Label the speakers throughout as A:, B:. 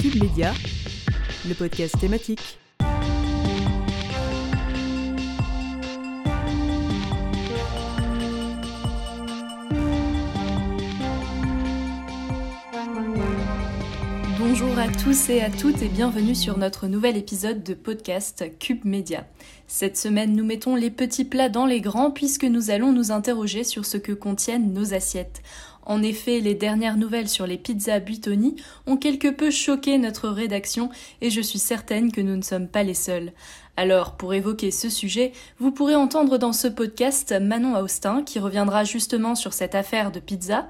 A: Cube Média, le podcast thématique.
B: Bonjour à tous et à toutes et bienvenue sur notre nouvel épisode de podcast Cube Média. Cette semaine, nous mettons les petits plats dans les grands puisque nous allons nous interroger sur ce que contiennent nos assiettes. En effet, les dernières nouvelles sur les pizzas Buitoni ont quelque peu choqué notre rédaction et je suis certaine que nous ne sommes pas les seuls. Alors, pour évoquer ce sujet, vous pourrez entendre dans ce podcast Manon Austin qui reviendra justement sur cette affaire de pizza,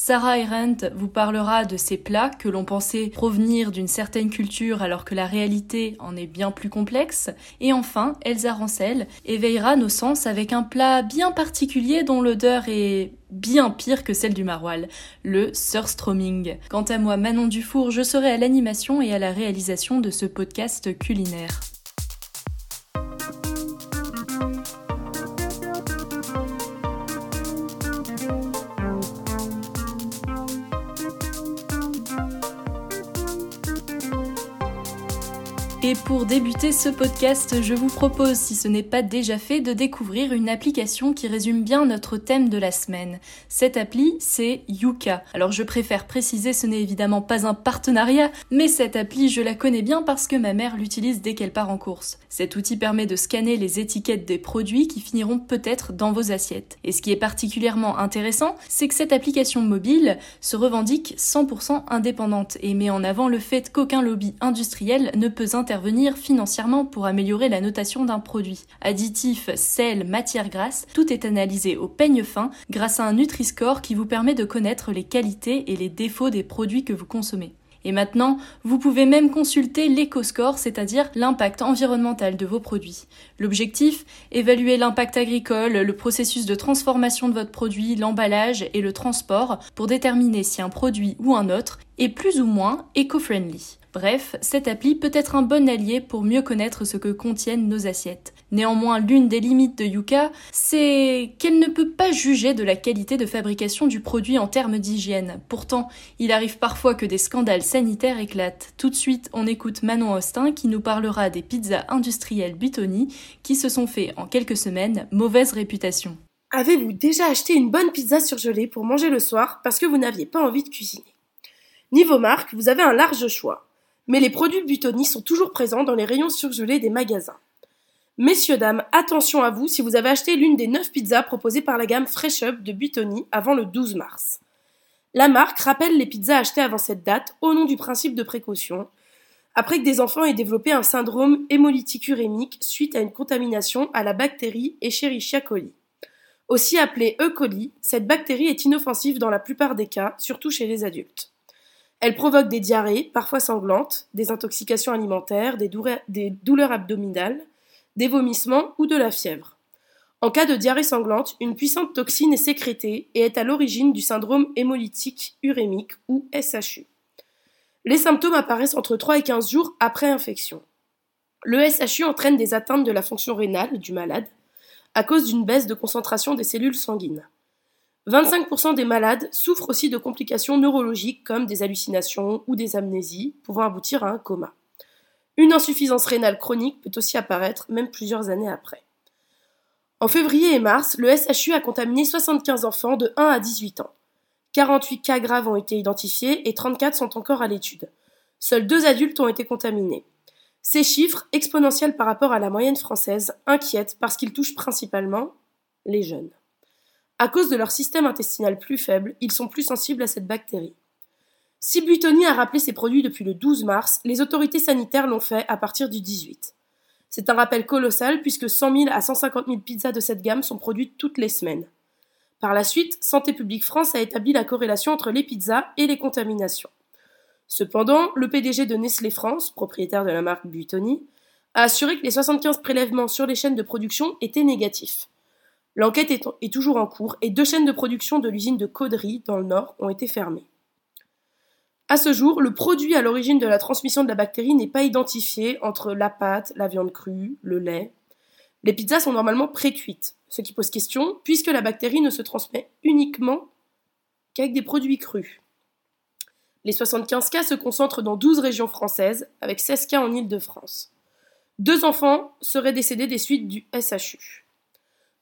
B: Sarah Arendt vous parlera de ces plats que l'on pensait provenir d'une certaine culture alors que la réalité en est bien plus complexe. Et enfin, Elsa Rancel éveillera nos sens avec un plat bien particulier dont l'odeur est bien pire que celle du maroilles, le surstroming. Quant à moi, Manon Dufour, je serai à l'animation et à la réalisation de ce podcast culinaire. Et pour débuter ce podcast, je vous propose, si ce n'est pas déjà fait, de découvrir une application qui résume bien notre thème de la semaine. Cette appli, c'est Yuka. Alors je préfère préciser, ce n'est évidemment pas un partenariat, mais cette appli, je la connais bien parce que ma mère l'utilise dès qu'elle part en course. Cet outil permet de scanner les étiquettes des produits qui finiront peut-être dans vos assiettes. Et ce qui est particulièrement intéressant, c'est que cette application mobile se revendique 100% indépendante et met en avant le fait qu'aucun lobby industriel ne peut intervenir financièrement pour améliorer la notation d'un produit. Additifs, sel, matière grasse, tout est analysé au peigne fin grâce à un Nutri-Score qui vous permet de connaître les qualités et les défauts des produits que vous consommez. Et maintenant, vous pouvez même consulter l'éco-score, c'est-à-dire l'impact environnemental de vos produits. L'objectif Évaluer l'impact agricole, le processus de transformation de votre produit, l'emballage et le transport pour déterminer si un produit ou un autre est plus ou moins éco-friendly. Bref, cette appli peut être un bon allié pour mieux connaître ce que contiennent nos assiettes. Néanmoins, l'une des limites de Yuka, c'est qu'elle ne peut pas juger de la qualité de fabrication du produit en termes d'hygiène. Pourtant, il arrive parfois que des scandales sanitaires éclatent. Tout de suite, on écoute Manon Austin qui nous parlera des pizzas industrielles Butoni qui se sont fait en quelques semaines mauvaise réputation.
C: Avez-vous déjà acheté une bonne pizza surgelée pour manger le soir parce que vous n'aviez pas envie de cuisiner? Niveau marque, vous avez un large choix mais les produits Butoni sont toujours présents dans les rayons surgelés des magasins. Messieurs, dames, attention à vous si vous avez acheté l'une des 9 pizzas proposées par la gamme Fresh Up de Butoni avant le 12 mars. La marque rappelle les pizzas achetées avant cette date au nom du principe de précaution, après que des enfants aient développé un syndrome hémolytique urémique suite à une contamination à la bactérie Escherichia coli. Aussi appelée E. coli, cette bactérie est inoffensive dans la plupart des cas, surtout chez les adultes. Elle provoque des diarrhées, parfois sanglantes, des intoxications alimentaires, des, douleurs, abdominales, des vomissements ou de la fièvre. En cas de diarrhée sanglante, une puissante toxine est sécrétée et est à l'origine du syndrome hémolytique urémique ou SHU. Les symptômes apparaissent entre 3 et 15 jours après infection. Le SHU entraîne des atteintes de la fonction rénale du malade à cause d'une baisse de concentration des cellules sanguines. 25% des malades souffrent aussi de complications neurologiques comme des hallucinations ou des amnésies, pouvant aboutir à un coma. Une insuffisance rénale chronique peut aussi apparaître même plusieurs années après. En février et mars, le SHU a contaminé 75 enfants de 1 à 18 ans. 48 cas graves ont été identifiés et 34 sont encore à l'étude. Seuls deux adultes ont été contaminés. Ces chiffres, exponentiels par rapport à la moyenne française, inquiètent parce qu'ils touchent principalement les jeunes. À cause de leur système intestinal plus faible, ils sont plus sensibles à cette bactérie. Si Butoni a rappelé ses produits depuis le 12 mars, les autorités sanitaires l'ont fait à partir du 18. C'est un rappel colossal puisque 100 000 à 150 000 pizzas de cette gamme sont produites toutes les semaines. Par la suite, Santé publique France a établi la corrélation entre les pizzas et les contaminations. Cependant, le PDG de Nestlé France, propriétaire de la marque Butoni, a assuré que les 75 prélèvements sur les chaînes de production étaient négatifs. L'enquête est, toujours en cours et deux chaînes de production de l'usine de Caudry, dans le Nord, ont été fermées. À ce jour, le produit à l'origine de la transmission de la bactérie n'est pas identifié entre la pâte, la viande crue, le lait. Les pizzas sont normalement pré-cuites, ce qui pose question puisque la bactérie ne se transmet uniquement qu'avec des produits crus. Les 75 cas se concentrent dans 12 régions françaises, avec 16 cas en Île-de-France. Deux enfants seraient décédés des suites du SHU.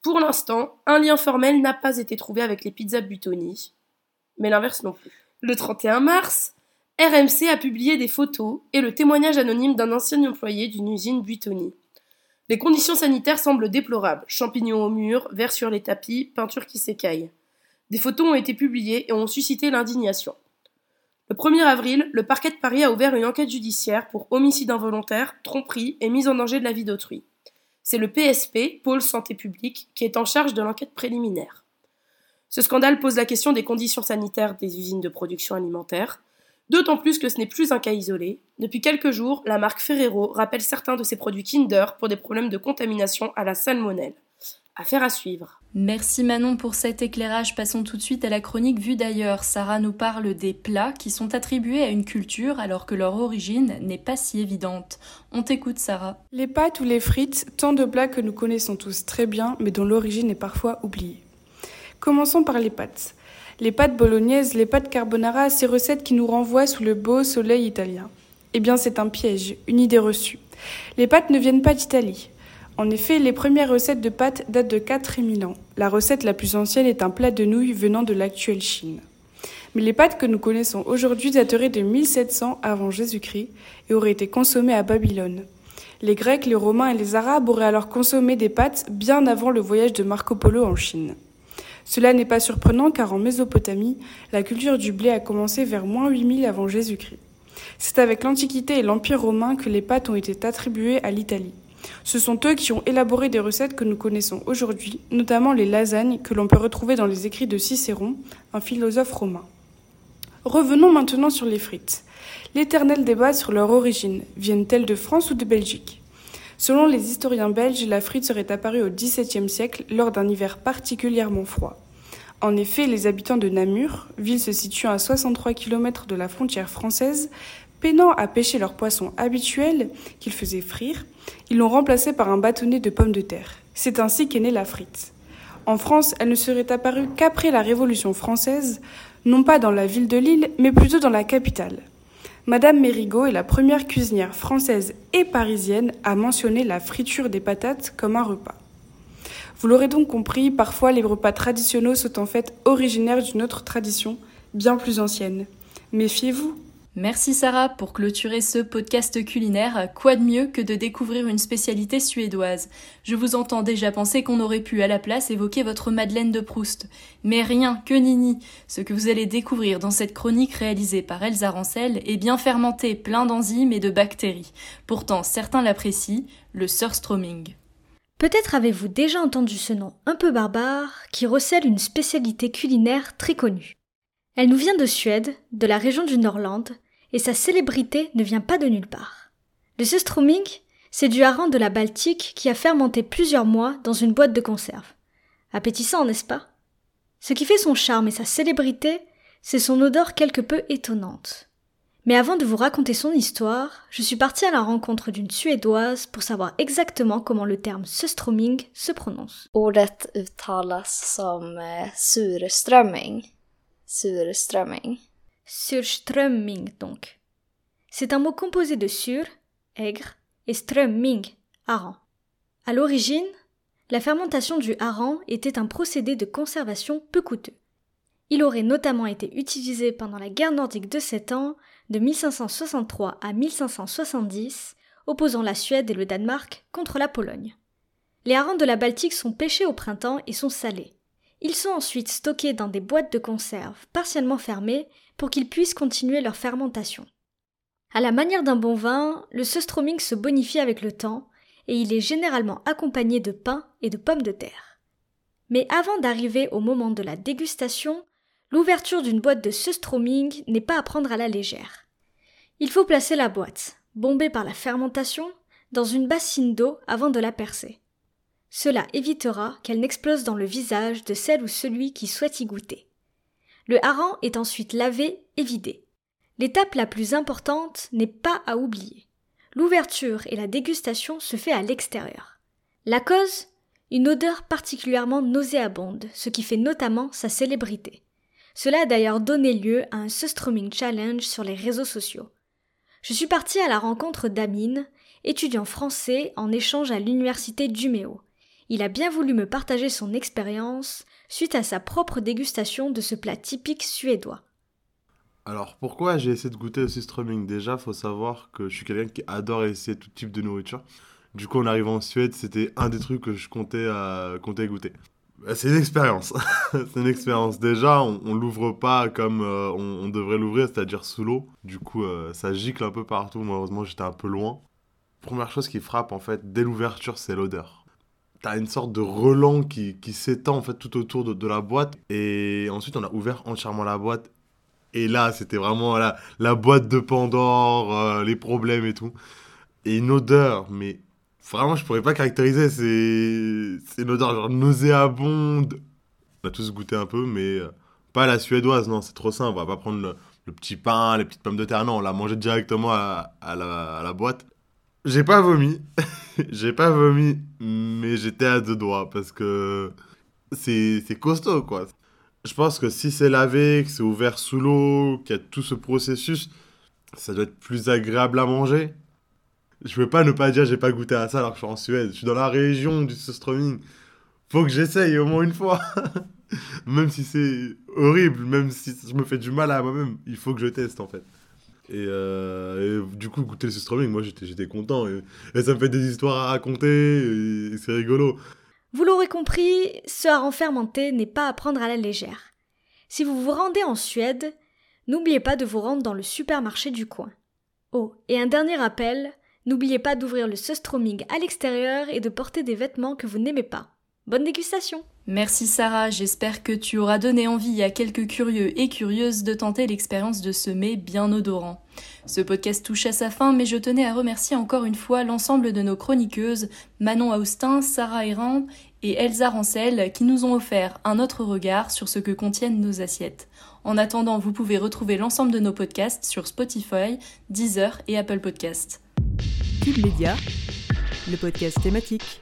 C: Pour l'instant, un lien formel n'a pas été trouvé avec les pizzas Butoni, mais l'inverse non plus. Le 31 mars, RMC a publié des photos et le témoignage anonyme d'un ancien employé d'une usine Buitoni. Les conditions sanitaires semblent déplorables. Champignons au mur, verre sur les tapis, peinture qui s'écaille. Des photos ont été publiées et ont suscité l'indignation. Le 1er avril, le parquet de Paris a ouvert une enquête judiciaire pour homicide involontaire, tromperie et mise en danger de la vie d'autrui. C'est le PSP, Pôle Santé publique, qui est en charge de l'enquête préliminaire. Ce scandale pose la question des conditions sanitaires des usines de production alimentaire, d'autant plus que ce n'est plus un cas isolé. Depuis quelques jours, la marque Ferrero rappelle certains de ses produits Kinder pour des problèmes de contamination à la salmonelle. Affaire à suivre.
B: Merci Manon pour cet éclairage. Passons tout de suite à la chronique vue d'ailleurs. Sarah nous parle des plats qui sont attribués à une culture alors que leur origine n'est pas si évidente. On t'écoute Sarah.
D: Les pâtes ou les frites, tant de plats que nous connaissons tous très bien mais dont l'origine est parfois oubliée. Commençons par les pâtes. Les pâtes bolognaises, les pâtes carbonara, ces recettes qui nous renvoient sous le beau soleil italien. Eh bien c'est un piège, une idée reçue. Les pâtes ne viennent pas d'Italie. En effet, les premières recettes de pâtes datent de 4000 ans. La recette la plus ancienne est un plat de nouilles venant de l'actuelle Chine. Mais les pâtes que nous connaissons aujourd'hui dateraient de 1700 avant Jésus-Christ et auraient été consommées à Babylone. Les Grecs, les Romains et les Arabes auraient alors consommé des pâtes bien avant le voyage de Marco Polo en Chine. Cela n'est pas surprenant car en Mésopotamie, la culture du blé a commencé vers moins 8000 avant Jésus-Christ. C'est avec l'Antiquité et l'Empire romain que les pâtes ont été attribuées à l'Italie. Ce sont eux qui ont élaboré des recettes que nous connaissons aujourd'hui, notamment les lasagnes que l'on peut retrouver dans les écrits de Cicéron, un philosophe romain. Revenons maintenant sur les frites. L'éternel débat sur leur origine, viennent-elles de France ou de Belgique? Selon les historiens belges, la frite serait apparue au XVIIe siècle lors d'un hiver particulièrement froid. En effet, les habitants de Namur, ville se situant à 63 km de la frontière française, À pêcher leur poisson habituel, qu'ils faisaient frire, ils l'ont remplacé par un bâtonnet de pommes de terre. C'est ainsi qu'est née la frite. En France, elle ne serait apparue qu'après la Révolution française, non pas dans la ville de Lille, mais plutôt dans la capitale. Madame Mérigot est la première cuisinière française et parisienne à mentionner la friture des patates comme un repas. Vous l'aurez donc compris, parfois les repas traditionnels sont en fait originaires d'une autre tradition, bien plus ancienne. Méfiez-vous,
B: Merci Sarah pour clôturer ce podcast culinaire. Quoi de mieux que de découvrir une spécialité suédoise? Je vous entends déjà penser qu'on aurait pu à la place évoquer votre Madeleine de Proust. Mais rien, que nini Ce que vous allez découvrir dans cette chronique réalisée par Elsa Rancel est bien fermenté, plein d'enzymes et de bactéries. Pourtant, certains l'apprécient, le surstroming.
E: Peut-être avez-vous déjà entendu ce nom un peu barbare qui recèle une spécialité culinaire très connue. Elle nous vient de Suède, de la région du Norland, et sa célébrité ne vient pas de nulle part. Le Sustroming, c'est du hareng de la Baltique qui a fermenté plusieurs mois dans une boîte de conserve. Appétissant, n'est-ce pas? Ce qui fait son charme et sa célébrité, c'est son odeur quelque peu étonnante. Mais avant de vous raconter son histoire, je suis partie à la rencontre d'une Suédoise pour savoir exactement comment le terme surströmming se prononce.
F: Ordet uttalas som eh, surströmming. Surströmming.
E: Surströmming donc. C'est un mot composé de sur, aigre, et strömming, hareng. À l'origine, la fermentation du hareng était un procédé de conservation peu coûteux. Il aurait notamment été utilisé pendant la guerre nordique de sept ans, de 1563 à 1570, opposant la Suède et le Danemark contre la Pologne. Les harengs de la Baltique sont pêchés au printemps et sont salés. Ils sont ensuite stockés dans des boîtes de conserve partiellement fermées pour qu'ils puissent continuer leur fermentation. À la manière d'un bon vin, le surströmming se bonifie avec le temps et il est généralement accompagné de pain et de pommes de terre. Mais avant d'arriver au moment de la dégustation, l'ouverture d'une boîte de surströmming n'est pas à prendre à la légère. Il faut placer la boîte, bombée par la fermentation, dans une bassine d'eau avant de la percer. Cela évitera qu'elle n'explose dans le visage de celle ou celui qui souhaite y goûter. Le hareng est ensuite lavé et vidé. L'étape la plus importante n'est pas à oublier. L'ouverture et la dégustation se fait à l'extérieur. La cause? Une odeur particulièrement nauséabonde, ce qui fait notamment sa célébrité. Cela a d'ailleurs donné lieu à un Sustroming Challenge sur les réseaux sociaux. Je suis partie à la rencontre d'Amine, étudiant français en échange à l'université d'Umeå. Il a bien voulu me partager son expérience suite à sa propre dégustation de ce plat typique suédois.
G: Alors pourquoi j'ai essayé de goûter au strumming Déjà, faut savoir que je suis quelqu'un qui adore essayer tout type de nourriture. Du coup, en arrivant en Suède, c'était un des trucs que je comptais, à, comptais goûter. Bah, c'est une expérience. c'est une expérience. Déjà, on, l'ouvre pas comme euh, on, devrait l'ouvrir, c'est-à-dire sous l'eau. Du coup, euh, ça gicle un peu partout. Malheureusement, j'étais un peu loin. Première chose qui frappe, en fait, dès l'ouverture, c'est l'odeur. Une sorte de relent qui, s'étend en fait tout autour de, la boîte. Et ensuite, on a ouvert entièrement la boîte. Et là, c'était vraiment la, la boîte de Pandore, euh, les problèmes et tout. Et une odeur, mais Vraiment, je pourrais pas caractériser. C'est une odeur genre nauséabonde. On a tous goûté un peu, mais euh, pas la suédoise, non, c'est trop simple. On va pas prendre le, petit pain, les petites pommes de terre, non, on l'a mangé directement à la boîte. J'ai pas vomi. J'ai pas vomi, mais j'étais à deux doigts parce que c'est costaud, quoi. Je pense que si c'est lavé, que c'est ouvert sous l'eau, qu'il y a tout ce processus, ça doit être plus agréable à manger je peux pas ne pas dire j'ai pas goûté à ça alors que je suis en Suède. Je suis dans la région du streaming. Faut que j'essaye au moins une fois. même si c'est horrible, même si je me fais du mal à moi-même, il faut que je teste en fait. Et, euh, du coup, goûter le streaming, moi j'étais content. Et, ça me fait des histoires à raconter, et, c'est rigolo.
E: Vous l'aurez compris, ce hareng fermenté n'est pas à prendre à la légère. Si vous vous rendez en Suède, n'oubliez pas de vous rendre dans le supermarché du coin. Oh, et un dernier rappel, N'oubliez pas d'ouvrir le sustroming à l'extérieur et de porter des vêtements que vous n'aimez pas. Bonne dégustation
B: Merci Sarah, j'espère que tu auras donné envie à quelques curieux et curieuses de tenter l'expérience de ce mets bien odorant. Ce podcast touche à sa fin, mais je tenais à remercier encore une fois l'ensemble de nos chroniqueuses, Manon Austin, Sarah Errand et Elsa Rancel, qui nous ont offert un autre regard sur ce que contiennent nos assiettes. En attendant, vous pouvez retrouver l'ensemble de nos podcasts sur Spotify, Deezer et Apple Podcasts.
A: Cube le podcast thématique.